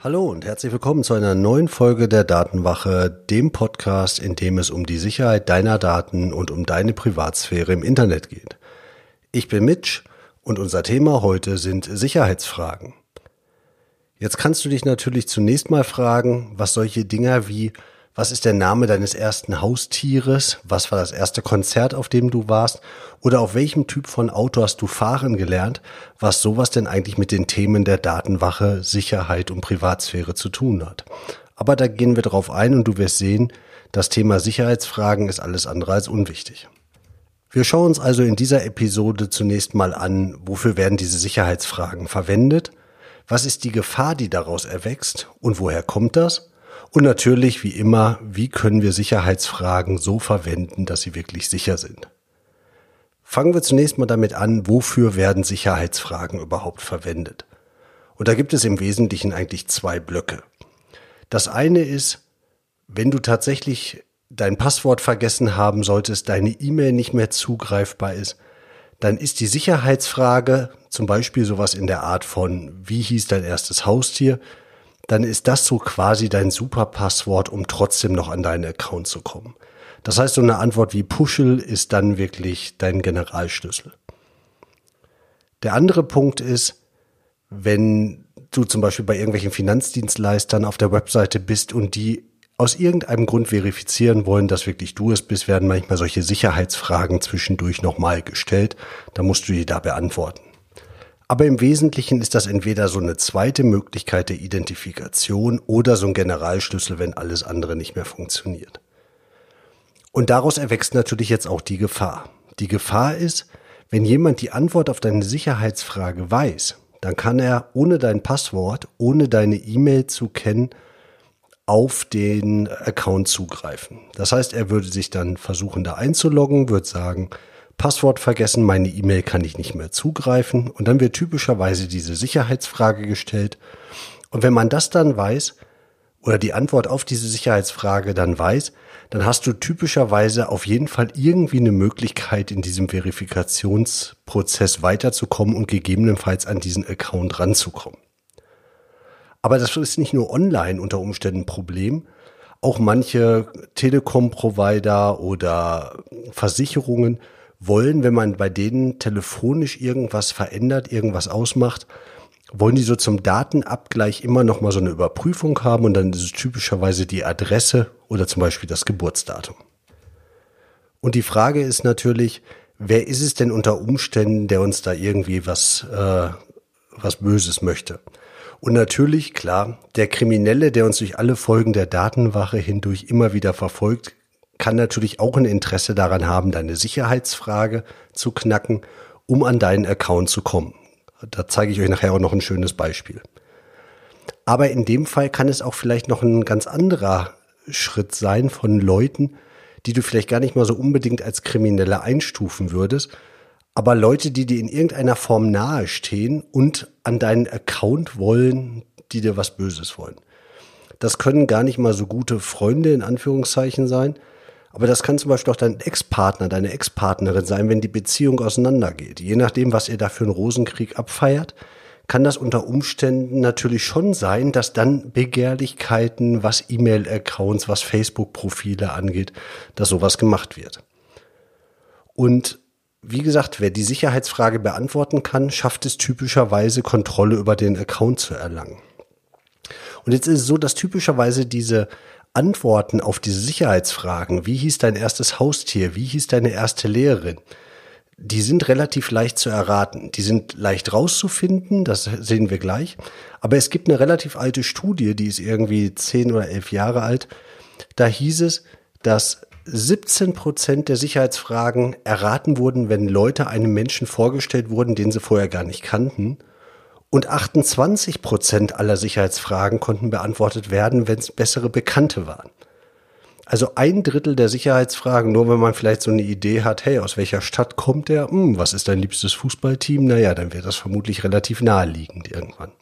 Hallo und herzlich willkommen zu einer neuen Folge der Datenwache, dem Podcast, in dem es um die Sicherheit deiner Daten und um deine Privatsphäre im Internet geht. Ich bin Mitch und unser Thema heute sind Sicherheitsfragen. Jetzt kannst du dich natürlich zunächst mal fragen, was solche Dinger wie was ist der Name deines ersten Haustieres? Was war das erste Konzert, auf dem du warst? Oder auf welchem Typ von Auto hast du fahren gelernt? Was sowas denn eigentlich mit den Themen der Datenwache, Sicherheit und Privatsphäre zu tun hat? Aber da gehen wir drauf ein und du wirst sehen, das Thema Sicherheitsfragen ist alles andere als unwichtig. Wir schauen uns also in dieser Episode zunächst mal an, wofür werden diese Sicherheitsfragen verwendet? Was ist die Gefahr, die daraus erwächst? Und woher kommt das? Und natürlich, wie immer, wie können wir Sicherheitsfragen so verwenden, dass sie wirklich sicher sind? Fangen wir zunächst mal damit an, wofür werden Sicherheitsfragen überhaupt verwendet? Und da gibt es im Wesentlichen eigentlich zwei Blöcke. Das eine ist, wenn du tatsächlich dein Passwort vergessen haben solltest, deine E-Mail nicht mehr zugreifbar ist, dann ist die Sicherheitsfrage zum Beispiel sowas in der Art von, wie hieß dein erstes Haustier, dann ist das so quasi dein Superpasswort, um trotzdem noch an deinen Account zu kommen. Das heißt, so eine Antwort wie Puschel ist dann wirklich dein Generalschlüssel. Der andere Punkt ist, wenn du zum Beispiel bei irgendwelchen Finanzdienstleistern auf der Webseite bist und die aus irgendeinem Grund verifizieren wollen, dass wirklich du es bist, werden manchmal solche Sicherheitsfragen zwischendurch nochmal gestellt. Da musst du die da beantworten. Aber im Wesentlichen ist das entweder so eine zweite Möglichkeit der Identifikation oder so ein Generalschlüssel, wenn alles andere nicht mehr funktioniert. Und daraus erwächst natürlich jetzt auch die Gefahr. Die Gefahr ist, wenn jemand die Antwort auf deine Sicherheitsfrage weiß, dann kann er ohne dein Passwort, ohne deine E-Mail zu kennen, auf den Account zugreifen. Das heißt, er würde sich dann versuchen, da einzuloggen, würde sagen, Passwort vergessen, meine E-Mail kann ich nicht mehr zugreifen und dann wird typischerweise diese Sicherheitsfrage gestellt. Und wenn man das dann weiß oder die Antwort auf diese Sicherheitsfrage dann weiß, dann hast du typischerweise auf jeden Fall irgendwie eine Möglichkeit, in diesem Verifikationsprozess weiterzukommen und gegebenenfalls an diesen Account ranzukommen. Aber das ist nicht nur online unter Umständen ein Problem. Auch manche Telekom-Provider oder Versicherungen wollen, wenn man bei denen telefonisch irgendwas verändert, irgendwas ausmacht, wollen die so zum Datenabgleich immer noch mal so eine Überprüfung haben und dann ist es typischerweise die Adresse oder zum Beispiel das Geburtsdatum. Und die Frage ist natürlich, wer ist es denn unter Umständen, der uns da irgendwie was, äh, was Böses möchte? Und natürlich, klar, der Kriminelle, der uns durch alle Folgen der Datenwache hindurch immer wieder verfolgt, kann natürlich auch ein Interesse daran haben, deine Sicherheitsfrage zu knacken, um an deinen Account zu kommen. Da zeige ich euch nachher auch noch ein schönes Beispiel. Aber in dem Fall kann es auch vielleicht noch ein ganz anderer Schritt sein von Leuten, die du vielleicht gar nicht mal so unbedingt als Kriminelle einstufen würdest, aber Leute, die dir in irgendeiner Form nahestehen und an deinen Account wollen, die dir was Böses wollen. Das können gar nicht mal so gute Freunde in Anführungszeichen sein, aber das kann zum Beispiel auch dein Ex-Partner, deine Ex-Partnerin sein, wenn die Beziehung auseinandergeht. Je nachdem, was ihr da für einen Rosenkrieg abfeiert, kann das unter Umständen natürlich schon sein, dass dann Begehrlichkeiten, was E-Mail-Accounts, was Facebook-Profile angeht, dass sowas gemacht wird. Und wie gesagt, wer die Sicherheitsfrage beantworten kann, schafft es typischerweise Kontrolle über den Account zu erlangen. Und jetzt ist es so, dass typischerweise diese Antworten auf diese Sicherheitsfragen, wie hieß dein erstes Haustier, wie hieß deine erste Lehrerin, die sind relativ leicht zu erraten. Die sind leicht rauszufinden, das sehen wir gleich. Aber es gibt eine relativ alte Studie, die ist irgendwie zehn oder elf Jahre alt. Da hieß es, dass 17 Prozent der Sicherheitsfragen erraten wurden, wenn Leute einem Menschen vorgestellt wurden, den sie vorher gar nicht kannten. Und 28 Prozent aller Sicherheitsfragen konnten beantwortet werden, wenn es bessere Bekannte waren. Also ein Drittel der Sicherheitsfragen, nur wenn man vielleicht so eine Idee hat, hey, aus welcher Stadt kommt der? Hm, was ist dein liebstes Fußballteam? Naja, dann wäre das vermutlich relativ naheliegend irgendwann.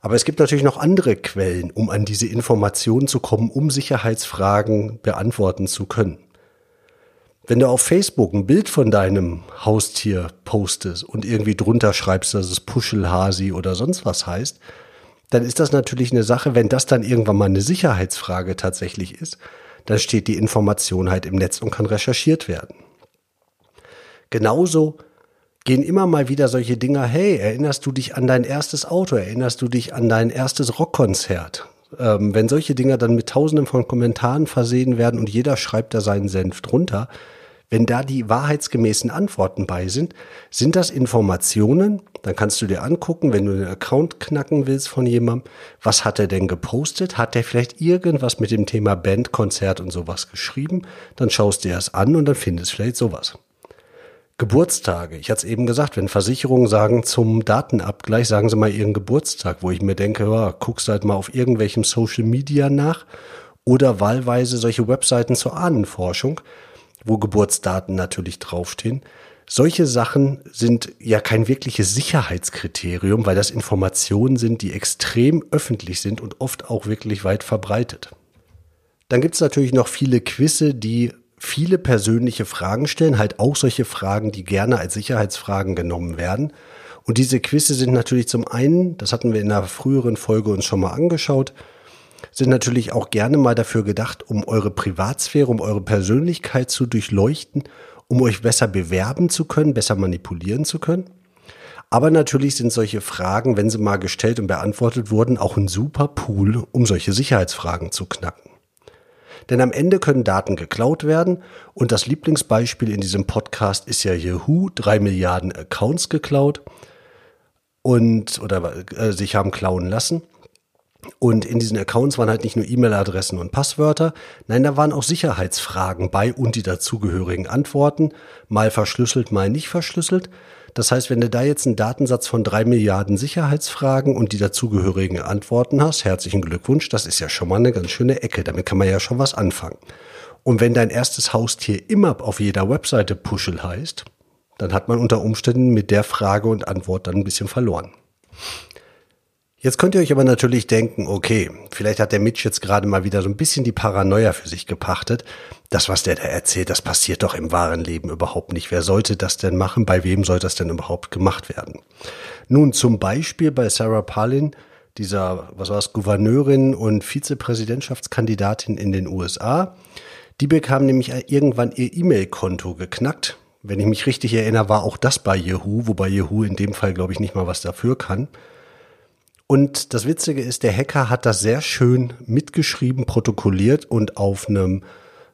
Aber es gibt natürlich noch andere Quellen, um an diese Informationen zu kommen, um Sicherheitsfragen beantworten zu können. Wenn du auf Facebook ein Bild von deinem Haustier postest und irgendwie drunter schreibst, dass es Puschelhasi oder sonst was heißt, dann ist das natürlich eine Sache, wenn das dann irgendwann mal eine Sicherheitsfrage tatsächlich ist, dann steht die Information halt im Netz und kann recherchiert werden. Genauso gehen immer mal wieder solche Dinger, hey, erinnerst du dich an dein erstes Auto, erinnerst du dich an dein erstes Rockkonzert? Ähm, wenn solche Dinger dann mit tausenden von Kommentaren versehen werden und jeder schreibt da seinen Senf drunter, wenn da die wahrheitsgemäßen Antworten bei sind, sind das Informationen, dann kannst du dir angucken, wenn du den Account knacken willst von jemandem, was hat er denn gepostet? Hat er vielleicht irgendwas mit dem Thema Band, Konzert und sowas geschrieben? Dann schaust du dir das an und dann findest du vielleicht sowas. Geburtstage. Ich hatte es eben gesagt, wenn Versicherungen sagen zum Datenabgleich, sagen sie mal ihren Geburtstag, wo ich mir denke, ja, guckst halt mal auf irgendwelchem Social Media nach oder wahlweise solche Webseiten zur Ahnenforschung wo Geburtsdaten natürlich draufstehen. Solche Sachen sind ja kein wirkliches Sicherheitskriterium, weil das Informationen sind, die extrem öffentlich sind und oft auch wirklich weit verbreitet. Dann gibt es natürlich noch viele Quizze, die viele persönliche Fragen stellen, halt auch solche Fragen, die gerne als Sicherheitsfragen genommen werden. Und diese Quizze sind natürlich zum einen, das hatten wir in einer früheren Folge uns schon mal angeschaut, sind natürlich auch gerne mal dafür gedacht, um eure Privatsphäre, um eure Persönlichkeit zu durchleuchten, um euch besser bewerben zu können, besser manipulieren zu können. Aber natürlich sind solche Fragen, wenn sie mal gestellt und beantwortet wurden, auch ein super Pool, um solche Sicherheitsfragen zu knacken. Denn am Ende können Daten geklaut werden und das Lieblingsbeispiel in diesem Podcast ist ja Yahoo, drei Milliarden Accounts geklaut und oder äh, sich haben klauen lassen. Und in diesen Accounts waren halt nicht nur E-Mail-Adressen und Passwörter, nein, da waren auch Sicherheitsfragen bei und die dazugehörigen Antworten, mal verschlüsselt, mal nicht verschlüsselt. Das heißt, wenn du da jetzt einen Datensatz von drei Milliarden Sicherheitsfragen und die dazugehörigen Antworten hast, herzlichen Glückwunsch, das ist ja schon mal eine ganz schöne Ecke, damit kann man ja schon was anfangen. Und wenn dein erstes Haustier immer auf jeder Webseite Puschel heißt, dann hat man unter Umständen mit der Frage und Antwort dann ein bisschen verloren. Jetzt könnt ihr euch aber natürlich denken, okay, vielleicht hat der Mitch jetzt gerade mal wieder so ein bisschen die Paranoia für sich gepachtet. Das, was der da erzählt, das passiert doch im wahren Leben überhaupt nicht. Wer sollte das denn machen? Bei wem soll das denn überhaupt gemacht werden? Nun, zum Beispiel bei Sarah Palin, dieser, was war es, Gouverneurin und Vizepräsidentschaftskandidatin in den USA. Die bekam nämlich irgendwann ihr E-Mail-Konto geknackt. Wenn ich mich richtig erinnere, war auch das bei Yahoo, wobei Yahoo in dem Fall, glaube ich, nicht mal was dafür kann. Und das Witzige ist, der Hacker hat das sehr schön mitgeschrieben, protokolliert und auf einem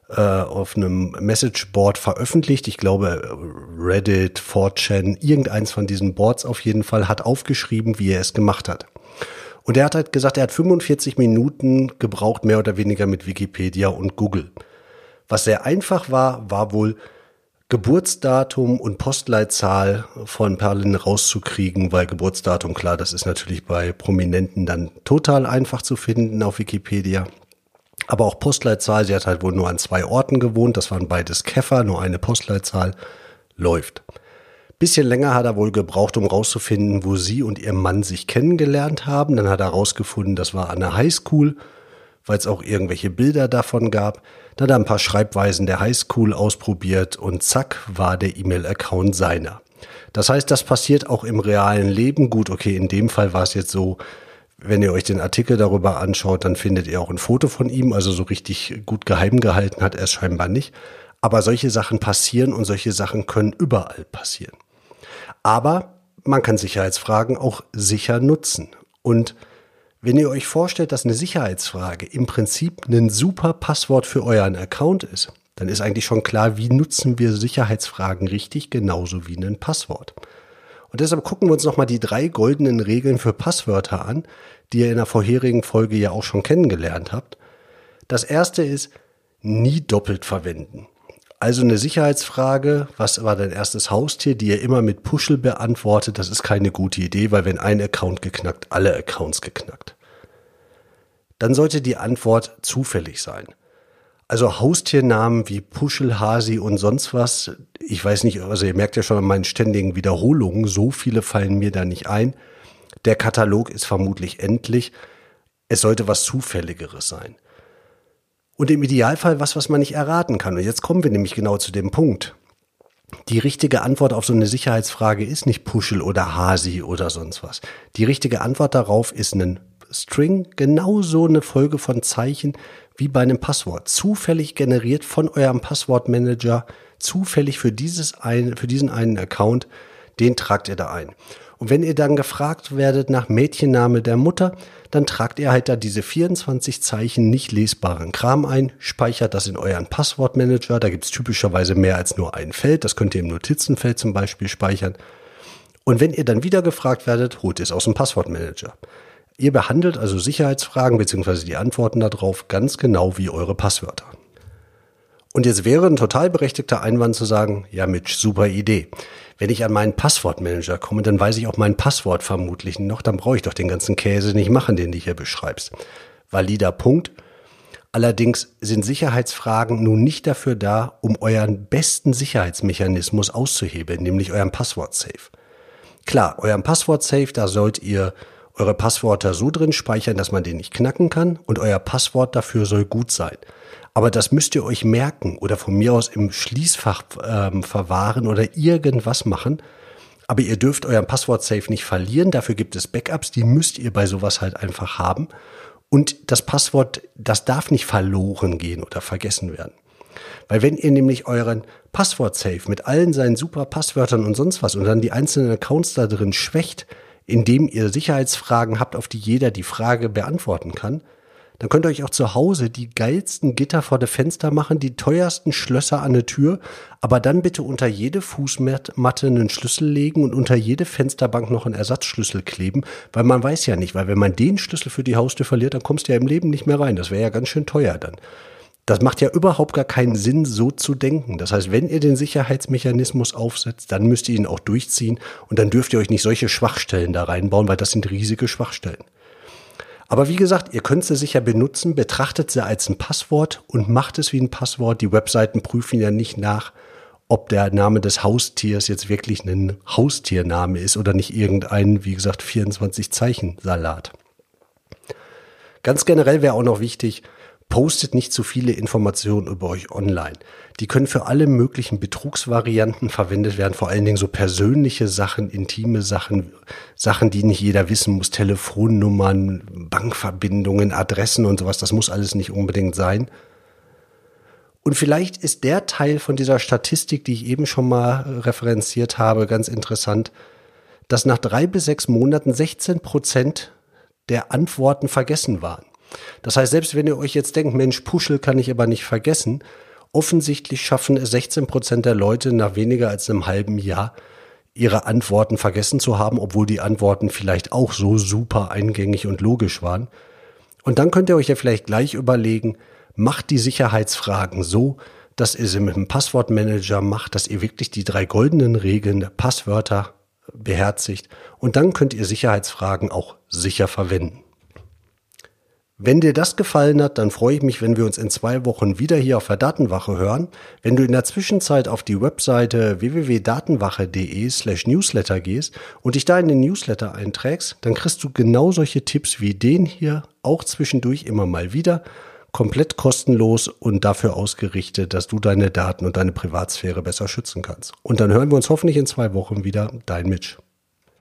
äh, auf einem Messageboard veröffentlicht. Ich glaube Reddit, 4chan, irgendeins von diesen Boards auf jeden Fall hat aufgeschrieben, wie er es gemacht hat. Und er hat halt gesagt, er hat 45 Minuten gebraucht, mehr oder weniger mit Wikipedia und Google. Was sehr einfach war, war wohl Geburtsdatum und Postleitzahl von Perlin rauszukriegen, weil Geburtsdatum, klar, das ist natürlich bei Prominenten dann total einfach zu finden auf Wikipedia. Aber auch Postleitzahl, sie hat halt wohl nur an zwei Orten gewohnt, das waren beides Käfer, nur eine Postleitzahl, läuft. Bisschen länger hat er wohl gebraucht, um rauszufinden, wo sie und ihr Mann sich kennengelernt haben. Dann hat er rausgefunden, das war an der Highschool weil es auch irgendwelche Bilder davon gab. Dann hat er ein paar Schreibweisen der Highschool ausprobiert und zack war der E-Mail-Account seiner. Das heißt, das passiert auch im realen Leben. Gut, okay, in dem Fall war es jetzt so, wenn ihr euch den Artikel darüber anschaut, dann findet ihr auch ein Foto von ihm. Also so richtig gut geheim gehalten hat er es scheinbar nicht. Aber solche Sachen passieren und solche Sachen können überall passieren. Aber man kann Sicherheitsfragen auch sicher nutzen. Und wenn ihr euch vorstellt, dass eine Sicherheitsfrage im Prinzip ein super Passwort für euren Account ist, dann ist eigentlich schon klar, wie nutzen wir Sicherheitsfragen richtig, genauso wie ein Passwort. Und deshalb gucken wir uns nochmal die drei goldenen Regeln für Passwörter an, die ihr in der vorherigen Folge ja auch schon kennengelernt habt. Das erste ist, nie doppelt verwenden. Also eine Sicherheitsfrage, was war dein erstes Haustier, die ihr immer mit Puschel beantwortet, das ist keine gute Idee, weil wenn ein Account geknackt, alle Accounts geknackt. dann sollte die Antwort zufällig sein. Also Haustiernamen wie Puschel, Hasi und sonst was, ich weiß nicht, also ihr merkt ja schon an meinen ständigen Wiederholungen, so viele fallen mir da nicht ein. Der Katalog ist vermutlich endlich. Es sollte was Zufälligeres sein. Und im Idealfall was, was man nicht erraten kann. Und jetzt kommen wir nämlich genau zu dem Punkt. Die richtige Antwort auf so eine Sicherheitsfrage ist nicht Puschel oder Hasi oder sonst was. Die richtige Antwort darauf ist ein String, genauso eine Folge von Zeichen wie bei einem Passwort. Zufällig generiert von eurem Passwortmanager, zufällig für dieses ein, für diesen einen Account, den tragt ihr da ein. Und wenn ihr dann gefragt werdet nach Mädchenname der Mutter, dann tragt ihr halt da diese 24 Zeichen nicht lesbaren Kram ein, speichert das in euren Passwortmanager. Da gibt's typischerweise mehr als nur ein Feld. Das könnt ihr im Notizenfeld zum Beispiel speichern. Und wenn ihr dann wieder gefragt werdet, holt ihr es aus dem Passwortmanager. Ihr behandelt also Sicherheitsfragen bzw. die Antworten darauf ganz genau wie eure Passwörter. Und jetzt wäre ein total berechtigter Einwand zu sagen, ja Mitch, super Idee. Wenn ich an meinen Passwortmanager komme, dann weiß ich auch mein Passwort vermutlich noch, dann brauche ich doch den ganzen Käse nicht machen, den du hier beschreibst. Valider Punkt. Allerdings sind Sicherheitsfragen nun nicht dafür da, um euren besten Sicherheitsmechanismus auszuhebeln, nämlich euren Passwort-Safe. Klar, euren Passwort-Safe, da sollt ihr eure Passwörter so drin speichern, dass man den nicht knacken kann und euer Passwort dafür soll gut sein. Aber das müsst ihr euch merken oder von mir aus im Schließfach ähm, verwahren oder irgendwas machen. Aber ihr dürft euren Passwort-Safe nicht verlieren. Dafür gibt es Backups, die müsst ihr bei sowas halt einfach haben. Und das Passwort, das darf nicht verloren gehen oder vergessen werden. Weil wenn ihr nämlich euren Passwort-Safe mit allen seinen super Passwörtern und sonst was und dann die einzelnen Accounts da drin schwächt, indem ihr Sicherheitsfragen habt, auf die jeder die Frage beantworten kann, dann könnt ihr euch auch zu Hause die geilsten Gitter vor der Fenster machen, die teuersten Schlösser an der Tür, aber dann bitte unter jede Fußmatte einen Schlüssel legen und unter jede Fensterbank noch einen Ersatzschlüssel kleben, weil man weiß ja nicht, weil wenn man den Schlüssel für die Haustür verliert, dann kommst du ja im Leben nicht mehr rein. Das wäre ja ganz schön teuer dann. Das macht ja überhaupt gar keinen Sinn, so zu denken. Das heißt, wenn ihr den Sicherheitsmechanismus aufsetzt, dann müsst ihr ihn auch durchziehen und dann dürft ihr euch nicht solche Schwachstellen da reinbauen, weil das sind riesige Schwachstellen. Aber wie gesagt, ihr könnt sie sicher benutzen, betrachtet sie als ein Passwort und macht es wie ein Passwort. Die Webseiten prüfen ja nicht nach, ob der Name des Haustiers jetzt wirklich ein Haustiername ist oder nicht irgendein, wie gesagt, 24 Zeichen Salat. Ganz generell wäre auch noch wichtig, Postet nicht zu viele Informationen über euch online. Die können für alle möglichen Betrugsvarianten verwendet werden, vor allen Dingen so persönliche Sachen, intime Sachen, Sachen, die nicht jeder wissen muss, Telefonnummern, Bankverbindungen, Adressen und sowas. Das muss alles nicht unbedingt sein. Und vielleicht ist der Teil von dieser Statistik, die ich eben schon mal referenziert habe, ganz interessant, dass nach drei bis sechs Monaten 16 Prozent der Antworten vergessen waren. Das heißt, selbst wenn ihr euch jetzt denkt, Mensch, Puschel kann ich aber nicht vergessen, offensichtlich schaffen es 16 Prozent der Leute nach weniger als einem halben Jahr, ihre Antworten vergessen zu haben, obwohl die Antworten vielleicht auch so super eingängig und logisch waren. Und dann könnt ihr euch ja vielleicht gleich überlegen, macht die Sicherheitsfragen so, dass ihr sie mit dem Passwortmanager macht, dass ihr wirklich die drei goldenen Regeln der Passwörter beherzigt und dann könnt ihr Sicherheitsfragen auch sicher verwenden. Wenn dir das gefallen hat, dann freue ich mich, wenn wir uns in zwei Wochen wieder hier auf der Datenwache hören. Wenn du in der Zwischenzeit auf die Webseite www.datenwache.de slash newsletter gehst und dich da in den Newsletter einträgst, dann kriegst du genau solche Tipps wie den hier auch zwischendurch immer mal wieder, komplett kostenlos und dafür ausgerichtet, dass du deine Daten und deine Privatsphäre besser schützen kannst. Und dann hören wir uns hoffentlich in zwei Wochen wieder. Dein Mitch.